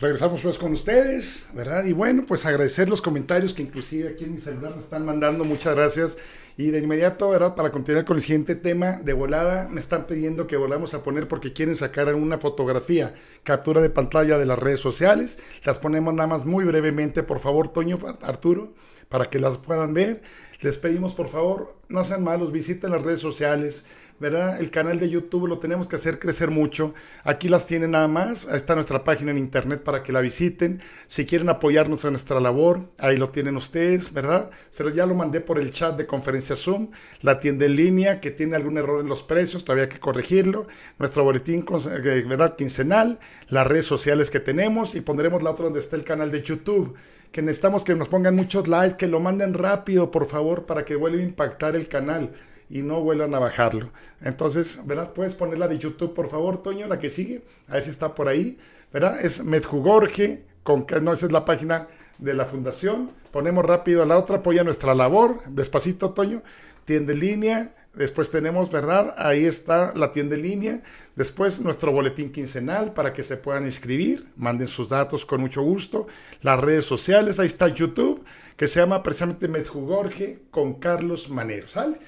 Regresamos pues con ustedes, ¿verdad? Y bueno, pues agradecer los comentarios que inclusive aquí en mi celular me están mandando, muchas gracias. Y de inmediato, ¿verdad? Para continuar con el siguiente tema, de volada me están pidiendo que volvamos a poner porque quieren sacar una fotografía, captura de pantalla de las redes sociales. Las ponemos nada más muy brevemente, por favor, Toño, Arturo, para que las puedan ver. Les pedimos, por favor, no sean malos, visiten las redes sociales, ¿verdad? El canal de YouTube lo tenemos que hacer crecer mucho. Aquí las tienen nada más. Ahí está nuestra página en internet para que la visiten. Si quieren apoyarnos en nuestra labor, ahí lo tienen ustedes, ¿verdad? Se ya lo mandé por el chat de conferencia Zoom. La tienda en línea que tiene algún error en los precios, todavía hay que corregirlo. Nuestro boletín, eh, ¿verdad? Quincenal. Las redes sociales que tenemos y pondremos la otra donde está el canal de YouTube que necesitamos que nos pongan muchos likes, que lo manden rápido, por favor, para que vuelva a impactar el canal y no vuelvan a bajarlo. Entonces, ¿verdad? Puedes poner la de YouTube, por favor, Toño, la que sigue. A ver si está por ahí, ¿verdad? Es Medjugorje, con que no, esa es la página de la fundación. Ponemos rápido a la otra, apoya nuestra labor. Despacito, Toño. Tienda en línea. Después tenemos, ¿verdad? Ahí está la tienda en línea. Después nuestro boletín quincenal para que se puedan inscribir. Manden sus datos con mucho gusto. Las redes sociales, ahí está YouTube, que se llama precisamente Medjugorje con Carlos Manero, ¿sale?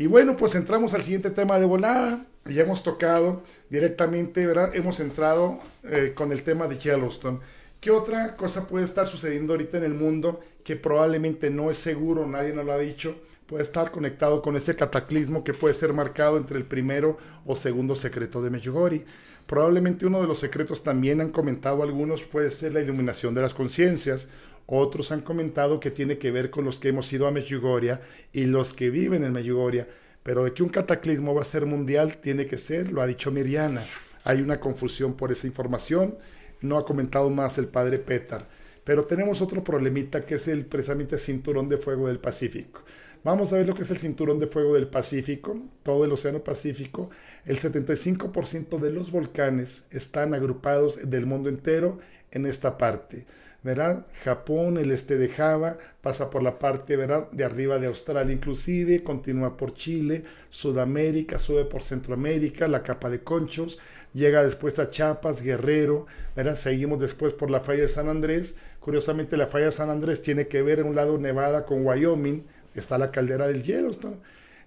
Y bueno, pues entramos al siguiente tema de volada. Ya hemos tocado directamente, ¿verdad? Hemos entrado eh, con el tema de Yellowstone. ¿Qué otra cosa puede estar sucediendo ahorita en el mundo que probablemente no es seguro, nadie nos lo ha dicho? Puede estar conectado con ese cataclismo que puede ser marcado entre el primero o segundo secreto de Medjugorje. Probablemente uno de los secretos también han comentado algunos puede ser la iluminación de las conciencias otros han comentado que tiene que ver con los que hemos ido a Medjugorje y los que viven en Medjugorje. Pero de que un cataclismo va a ser mundial, tiene que ser, lo ha dicho Miriana. Hay una confusión por esa información. No ha comentado más el padre Petar. Pero tenemos otro problemita que es el precisamente cinturón de fuego del Pacífico. Vamos a ver lo que es el cinturón de fuego del Pacífico, todo el Océano Pacífico. El 75% de los volcanes están agrupados del mundo entero en esta parte. ¿Verdad? Japón, el este de Java, pasa por la parte, ¿verdad? De arriba de Australia inclusive, continúa por Chile, Sudamérica, sube por Centroamérica, la capa de conchos, llega después a Chiapas, Guerrero, ¿verdad? Seguimos después por la falla de San Andrés. Curiosamente, la falla de San Andrés tiene que ver en un lado Nevada con Wyoming, está la caldera del Yellowstone.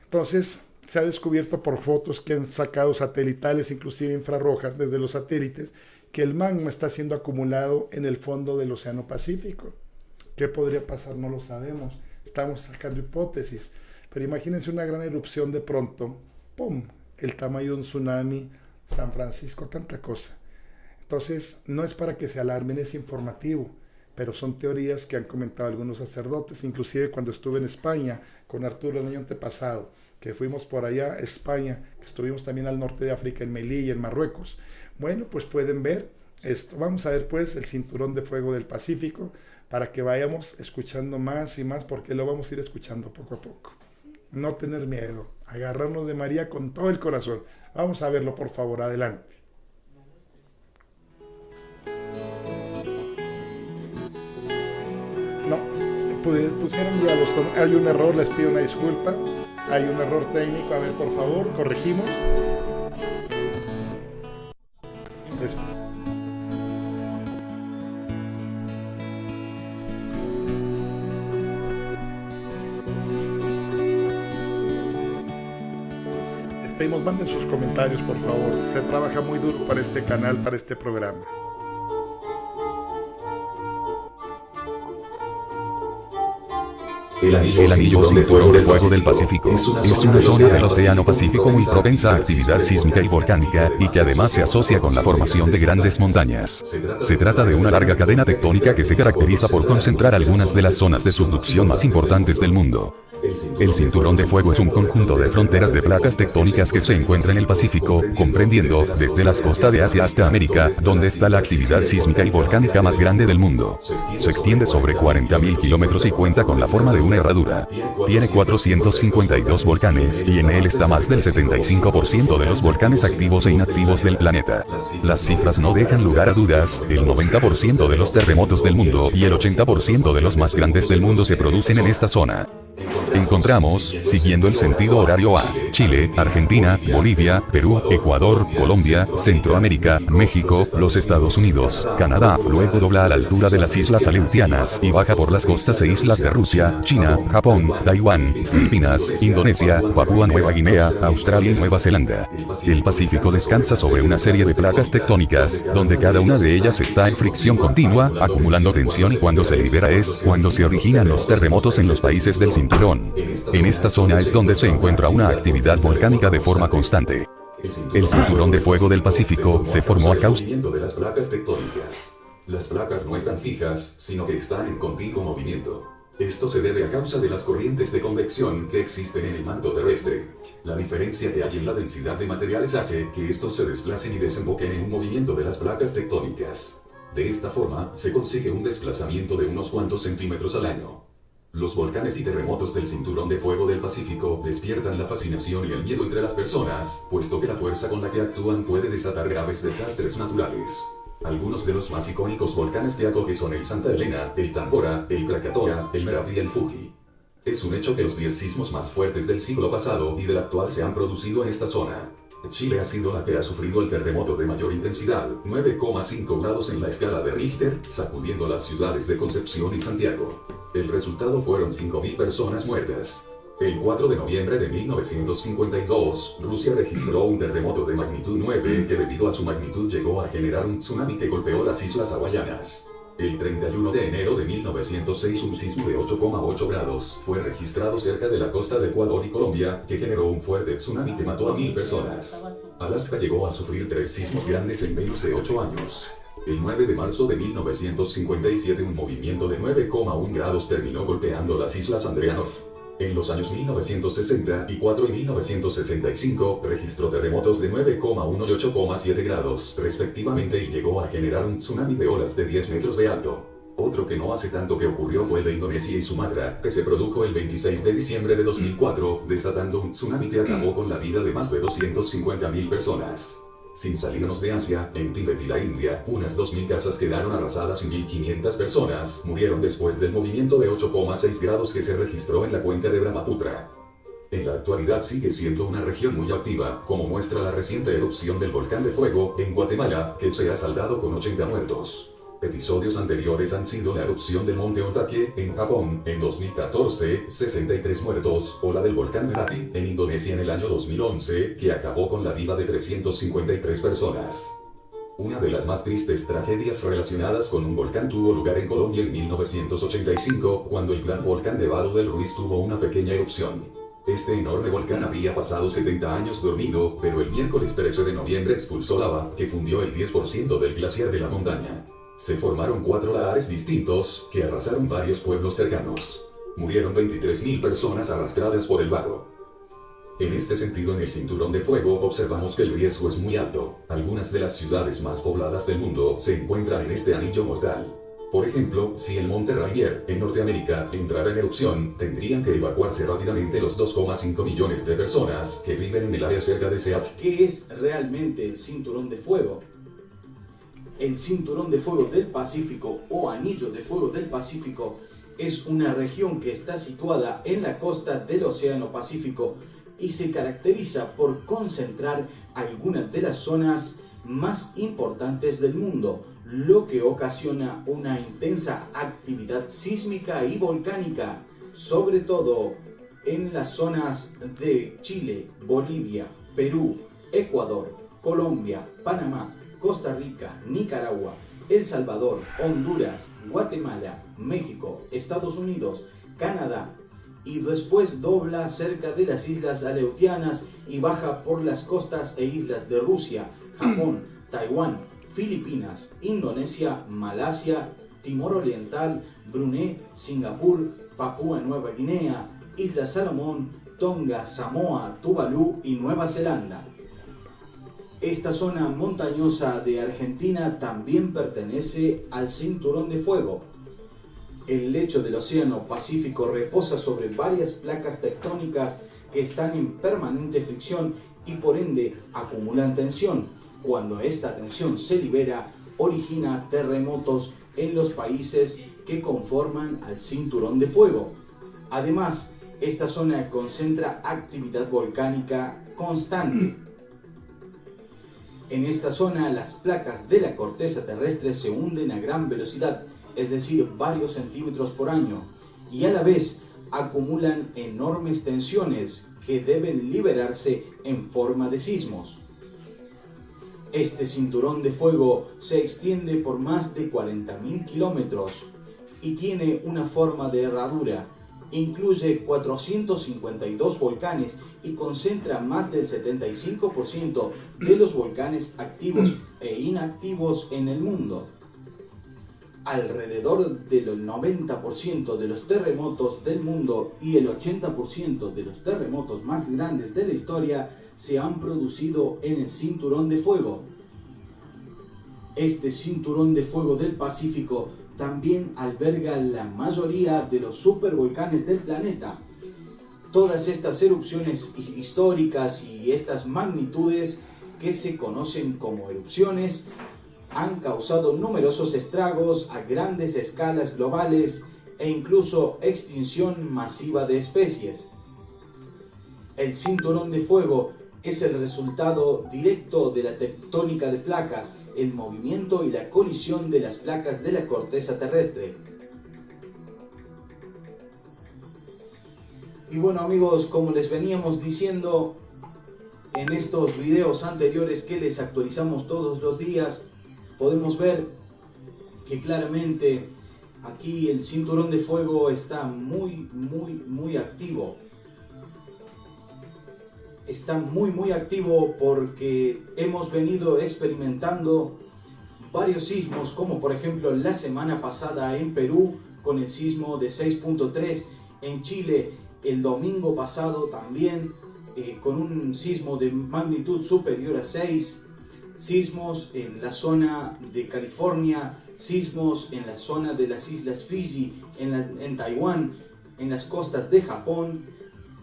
Entonces, se ha descubierto por fotos que han sacado satelitales, inclusive infrarrojas, desde los satélites, que el magma está siendo acumulado en el fondo del Océano Pacífico. ¿Qué podría pasar? No lo sabemos. Estamos sacando hipótesis. Pero imagínense una gran erupción de pronto, ¡pum! El tamaño de un tsunami, San Francisco, tanta cosa. Entonces, no es para que se alarmen, es informativo, pero son teorías que han comentado algunos sacerdotes, inclusive cuando estuve en España con Arturo el año antepasado, que fuimos por allá a España, que estuvimos también al norte de África, en Melilla, en Marruecos. Bueno, pues pueden ver esto. Vamos a ver pues el cinturón de fuego del Pacífico para que vayamos escuchando más y más porque lo vamos a ir escuchando poco a poco. No tener miedo, agarrarnos de María con todo el corazón. Vamos a verlo por favor, adelante. No, pusieron ya los... Hay un error, les pido una disculpa. Hay un error técnico, a ver por favor, corregimos. Pedimos, manden sus comentarios, por favor. Se trabaja muy duro para este canal, para este programa. El anillo, de fuego, del Pacífico es una, zona del Océano Pacífico muy propensa a actividad sísmica y volcánica, y que además se asocia con la formación de grandes montañas. Se trata de una larga cadena tectónica que se caracteriza por concentrar algunas de las zonas de subducción más importantes del mundo. El cinturón de fuego es un conjunto de fronteras de placas tectónicas que se encuentra en el Pacífico, comprendiendo desde las costas de Asia hasta América, donde está la actividad sísmica y volcánica más grande del mundo. Se extiende sobre 40.000 kilómetros y cuenta con la forma de una herradura. Tiene 452 volcanes y en él está más del 75% de los volcanes activos e inactivos del planeta. Las cifras no dejan lugar a dudas, el 90% de los terremotos del mundo y el 80% de los más grandes del mundo se producen en esta zona. encontramos, siguiendo el sentido horario a Chile, Argentina, Bolivia, Perú, Ecuador, Colombia, Centroamérica, México, los Estados Unidos, Canadá, luego dobla a la altura de las islas Aleutianas y baja por las costas e islas de Rusia, Japón, Taiwán, Filipinas, Indonesia, Papúa Nueva Guinea, Australia y Nueva Zelanda. El Pacífico descansa sobre una serie de placas tectónicas, donde cada una de ellas está en fricción continua, acumulando tensión y cuando se libera es cuando se originan los terremotos en los países del cinturón. En esta zona es donde se encuentra una actividad volcánica de forma constante. El cinturón de fuego del Pacífico se formó a causa de las placas tectónicas. Las placas no están fijas, sino que están en continuo movimiento. Esto se debe a causa de las corrientes de convección que existen en el manto terrestre. La diferencia que hay en la densidad de materiales hace que estos se desplacen y desemboquen en un movimiento de las placas tectónicas. De esta forma, se consigue un desplazamiento de unos cuantos centímetros al año. Los volcanes y terremotos del cinturón de fuego del Pacífico despiertan la fascinación y el miedo entre las personas, puesto que la fuerza con la que actúan puede desatar graves desastres naturales. Algunos de los más icónicos volcanes que acoge son el Santa Elena, el Tambora, el Krakatoa, el Merapi y el Fuji. Es un hecho que los 10 sismos más fuertes del siglo pasado y del actual se han producido en esta zona. Chile ha sido la que ha sufrido el terremoto de mayor intensidad, 9,5 grados en la escala de Richter, sacudiendo las ciudades de Concepción y Santiago. El resultado fueron 5.000 personas muertas. El 4 de noviembre de 1952, Rusia registró un terremoto de magnitud 9 que debido a su magnitud llegó a generar un tsunami que golpeó las islas hawaianas. El 31 de enero de 1906 un sismo de 8,8 grados fue registrado cerca de la costa de Ecuador y Colombia, que generó un fuerte tsunami que mató a mil personas. Alaska llegó a sufrir tres sismos grandes en menos de 8 años. El 9 de marzo de 1957 un movimiento de 9,1 grados terminó golpeando las islas Andreanov. En los años 1964 y 1965 registró terremotos de 9,1 y 8,7 grados, respectivamente, y llegó a generar un tsunami de olas de 10 metros de alto. Otro que no hace tanto que ocurrió fue el de Indonesia y Sumatra, que se produjo el 26 de diciembre de 2004, desatando un tsunami que acabó con la vida de más de 250.000 personas. Sin salirnos de Asia, en Tíbet y la India, unas 2.000 casas quedaron arrasadas y 1.500 personas murieron después del movimiento de 8,6 grados que se registró en la cuenca de Brahmaputra. En la actualidad sigue siendo una región muy activa, como muestra la reciente erupción del volcán de fuego en Guatemala, que se ha saldado con 80 muertos. Episodios anteriores han sido la erupción del monte Otake en Japón en 2014, 63 muertos, o la del volcán Merapi en Indonesia en el año 2011, que acabó con la vida de 353 personas. Una de las más tristes tragedias relacionadas con un volcán tuvo lugar en Colombia en 1985, cuando el gran volcán Nevado del Ruiz tuvo una pequeña erupción. Este enorme volcán había pasado 70 años dormido, pero el miércoles 13 de noviembre expulsó lava, que fundió el 10% del glaciar de la montaña. Se formaron cuatro lahares distintos, que arrasaron varios pueblos cercanos. Murieron 23.000 personas arrastradas por el barro. En este sentido, en el cinturón de fuego observamos que el riesgo es muy alto. Algunas de las ciudades más pobladas del mundo se encuentran en este anillo mortal. Por ejemplo, si el monte Rainier, en Norteamérica, entrara en erupción, tendrían que evacuarse rápidamente los 2,5 millones de personas que viven en el área cerca de Seattle. ¿Qué es realmente el cinturón de fuego? El Cinturón de Fuego del Pacífico o Anillo de Fuego del Pacífico es una región que está situada en la costa del Océano Pacífico y se caracteriza por concentrar algunas de las zonas más importantes del mundo, lo que ocasiona una intensa actividad sísmica y volcánica, sobre todo en las zonas de Chile, Bolivia, Perú, Ecuador, Colombia, Panamá, Costa Rica, Nicaragua, El Salvador, Honduras, Guatemala, México, Estados Unidos, Canadá y después dobla cerca de las islas Aleutianas y baja por las costas e islas de Rusia, Japón, Taiwán, Filipinas, Indonesia, Malasia, Timor Oriental, Brunei, Singapur, Papúa Nueva Guinea, Isla Salomón, Tonga, Samoa, Tuvalu y Nueva Zelanda. Esta zona montañosa de Argentina también pertenece al cinturón de fuego. El lecho del Océano Pacífico reposa sobre varias placas tectónicas que están en permanente fricción y por ende acumulan tensión. Cuando esta tensión se libera, origina terremotos en los países que conforman al cinturón de fuego. Además, Esta zona concentra actividad volcánica constante. En esta zona las placas de la corteza terrestre se hunden a gran velocidad, es decir, varios centímetros por año, y a la vez acumulan enormes tensiones que deben liberarse en forma de sismos. Este cinturón de fuego se extiende por más de 40.000 kilómetros y tiene una forma de herradura. Incluye 452 volcanes y concentra más del 75% de los volcanes activos e inactivos en el mundo. Alrededor del 90% de los terremotos del mundo y el 80% de los terremotos más grandes de la historia se han producido en el cinturón de fuego. Este cinturón de fuego del Pacífico también alberga la mayoría de los supervolcanes del planeta. Todas estas erupciones históricas y estas magnitudes que se conocen como erupciones han causado numerosos estragos a grandes escalas globales e incluso extinción masiva de especies. El cinturón de fuego es el resultado directo de la tectónica de placas, el movimiento y la colisión de las placas de la corteza terrestre. Y bueno amigos, como les veníamos diciendo en estos videos anteriores que les actualizamos todos los días, podemos ver que claramente aquí el cinturón de fuego está muy, muy, muy activo está muy muy activo porque hemos venido experimentando varios sismos como por ejemplo la semana pasada en Perú con el sismo de 6.3 en Chile el domingo pasado también eh, con un sismo de magnitud superior a 6 sismos en la zona de California sismos en la zona de las islas Fiji en, en Taiwán en las costas de Japón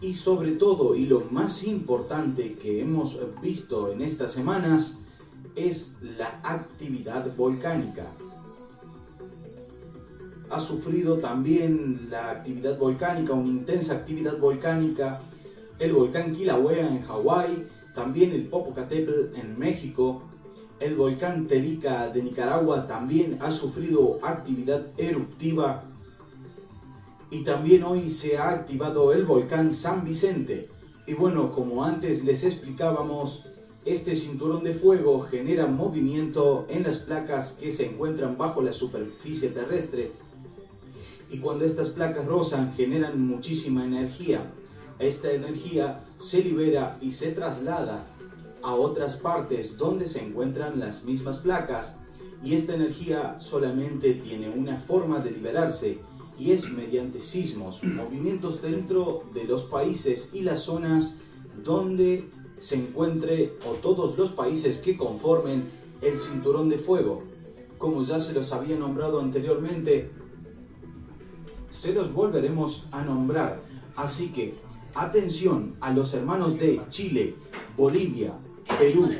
y sobre todo, y lo más importante que hemos visto en estas semanas, es la actividad volcánica. Ha sufrido también la actividad volcánica, una intensa actividad volcánica, el volcán Kilauea en Hawái, también el Popocatépetl en México, el volcán Telica de Nicaragua también ha sufrido actividad eruptiva y también hoy se ha activado el volcán San Vicente. Y bueno, como antes les explicábamos, este cinturón de fuego genera movimiento en las placas que se encuentran bajo la superficie terrestre. Y cuando estas placas rozan generan muchísima energía. Esta energía se libera y se traslada a otras partes donde se encuentran las mismas placas. Y esta energía solamente tiene una forma de liberarse y es mediante sismos, movimientos dentro de los países y las zonas donde se encuentre o todos los países que conformen el cinturón de fuego. Como ya se los había nombrado anteriormente, se los volveremos a nombrar. Así que atención a los hermanos de Chile, Bolivia, Perú,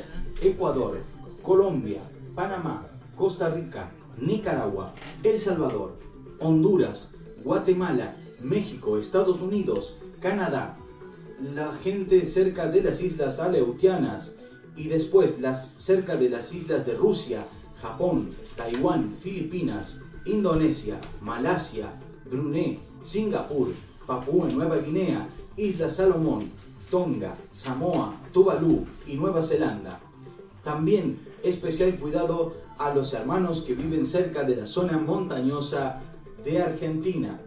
Ecuador, Colombia, Panamá, Costa Rica, Nicaragua, El Salvador, Honduras, Guatemala, México, Estados Unidos, Canadá, la gente cerca de las islas Aleutianas y después las cerca de las islas de Rusia, Japón, Taiwán, Filipinas, Indonesia, Malasia, Brunei, Singapur, Papúa Nueva Guinea, Islas Salomón, Tonga, Samoa, Tuvalu y Nueva Zelanda. También especial cuidado a los hermanos que viven cerca de la zona montañosa de Argentina.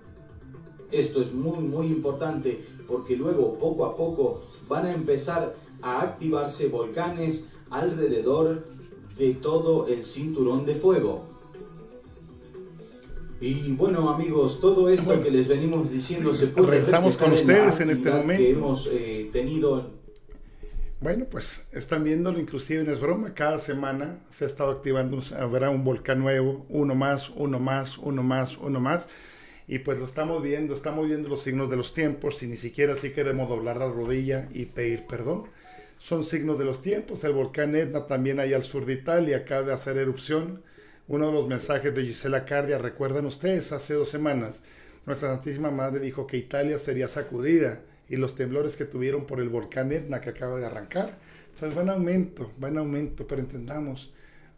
Esto es muy muy importante porque luego poco a poco van a empezar a activarse volcanes alrededor de todo el cinturón de fuego. Y bueno amigos, todo esto que les venimos diciendo se puede Regresamos con ustedes en, este momento. Que hemos eh, tenido. Bueno, pues están viéndolo, inclusive no es broma, cada semana se ha estado activando, habrá un volcán nuevo, uno más, uno más, uno más, uno más. Y pues lo estamos viendo, estamos viendo los signos de los tiempos y ni siquiera así queremos doblar la rodilla y pedir perdón. Son signos de los tiempos. El volcán Etna también ahí al sur de Italia acaba de hacer erupción. Uno de los mensajes de Gisela Cardia, recuerdan ustedes, hace dos semanas, Nuestra Santísima Madre dijo que Italia sería sacudida y los temblores que tuvieron por el volcán Etna que acaba de arrancar. Entonces va en aumento, va en aumento, pero entendamos,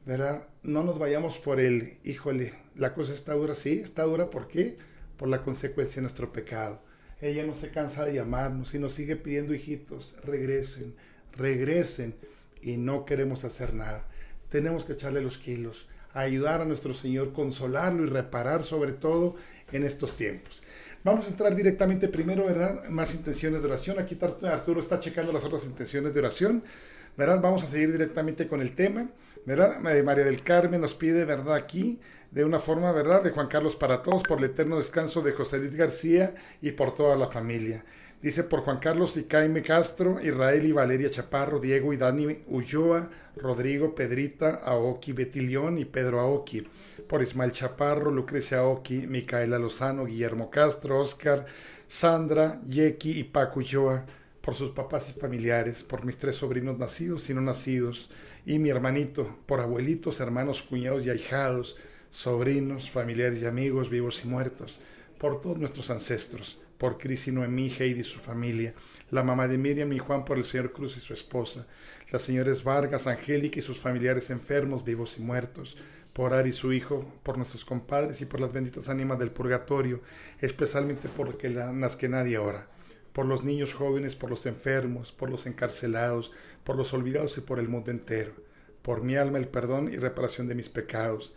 ¿verdad? No nos vayamos por el, híjole, la cosa está dura, sí, está dura, ¿por qué? Por la consecuencia de nuestro pecado. Ella no se cansa de llamarnos y nos sigue pidiendo, hijitos, regresen, regresen, y no queremos hacer nada. Tenemos que echarle los kilos, ayudar a nuestro Señor, consolarlo y reparar sobre todo en estos tiempos. Vamos a entrar directamente primero, ¿verdad? Más intenciones de oración. Aquí Arturo está checando las otras intenciones de oración, ¿verdad? Vamos a seguir directamente con el tema, ¿verdad? María del Carmen nos pide, ¿verdad? Aquí, de una forma, ¿verdad? De Juan Carlos para todos, por el eterno descanso de José Luis García y por toda la familia. Dice por Juan Carlos y Caime Castro, Israel y Valeria Chaparro, Diego y Dani Ulloa, Rodrigo, Pedrita, Aoki, Betilión y Pedro Aoki. Por Ismael Chaparro, Lucrecia Aoki, Micaela Lozano, Guillermo Castro, Oscar, Sandra, Yeki y Paco Ulloa. Por sus papás y familiares, por mis tres sobrinos nacidos y no nacidos, y mi hermanito, por abuelitos, hermanos, cuñados y ahijados, sobrinos, familiares y amigos, vivos y muertos, por todos nuestros ancestros por Cris y Noemí, Heidi y su familia, la mamá de Miriam y Juan por el señor Cruz y su esposa, las señores Vargas, Angélica y sus familiares enfermos, vivos y muertos, por Ari y su hijo, por nuestros compadres y por las benditas ánimas del purgatorio, especialmente por las que nadie ora, por los niños jóvenes, por los enfermos, por los encarcelados, por los olvidados y por el mundo entero, por mi alma el perdón y reparación de mis pecados,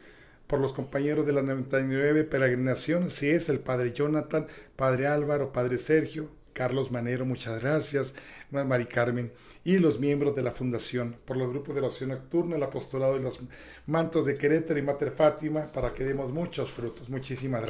por los compañeros de la 99 peregrinación, si es el Padre Jonathan, Padre Álvaro, Padre Sergio, Carlos Manero, muchas gracias, Mari Carmen, y los miembros de la Fundación, por los grupos de oración nocturna, el apostolado de los mantos de Querétaro y Mater Fátima, para que demos muchos frutos. Muchísimas gracias.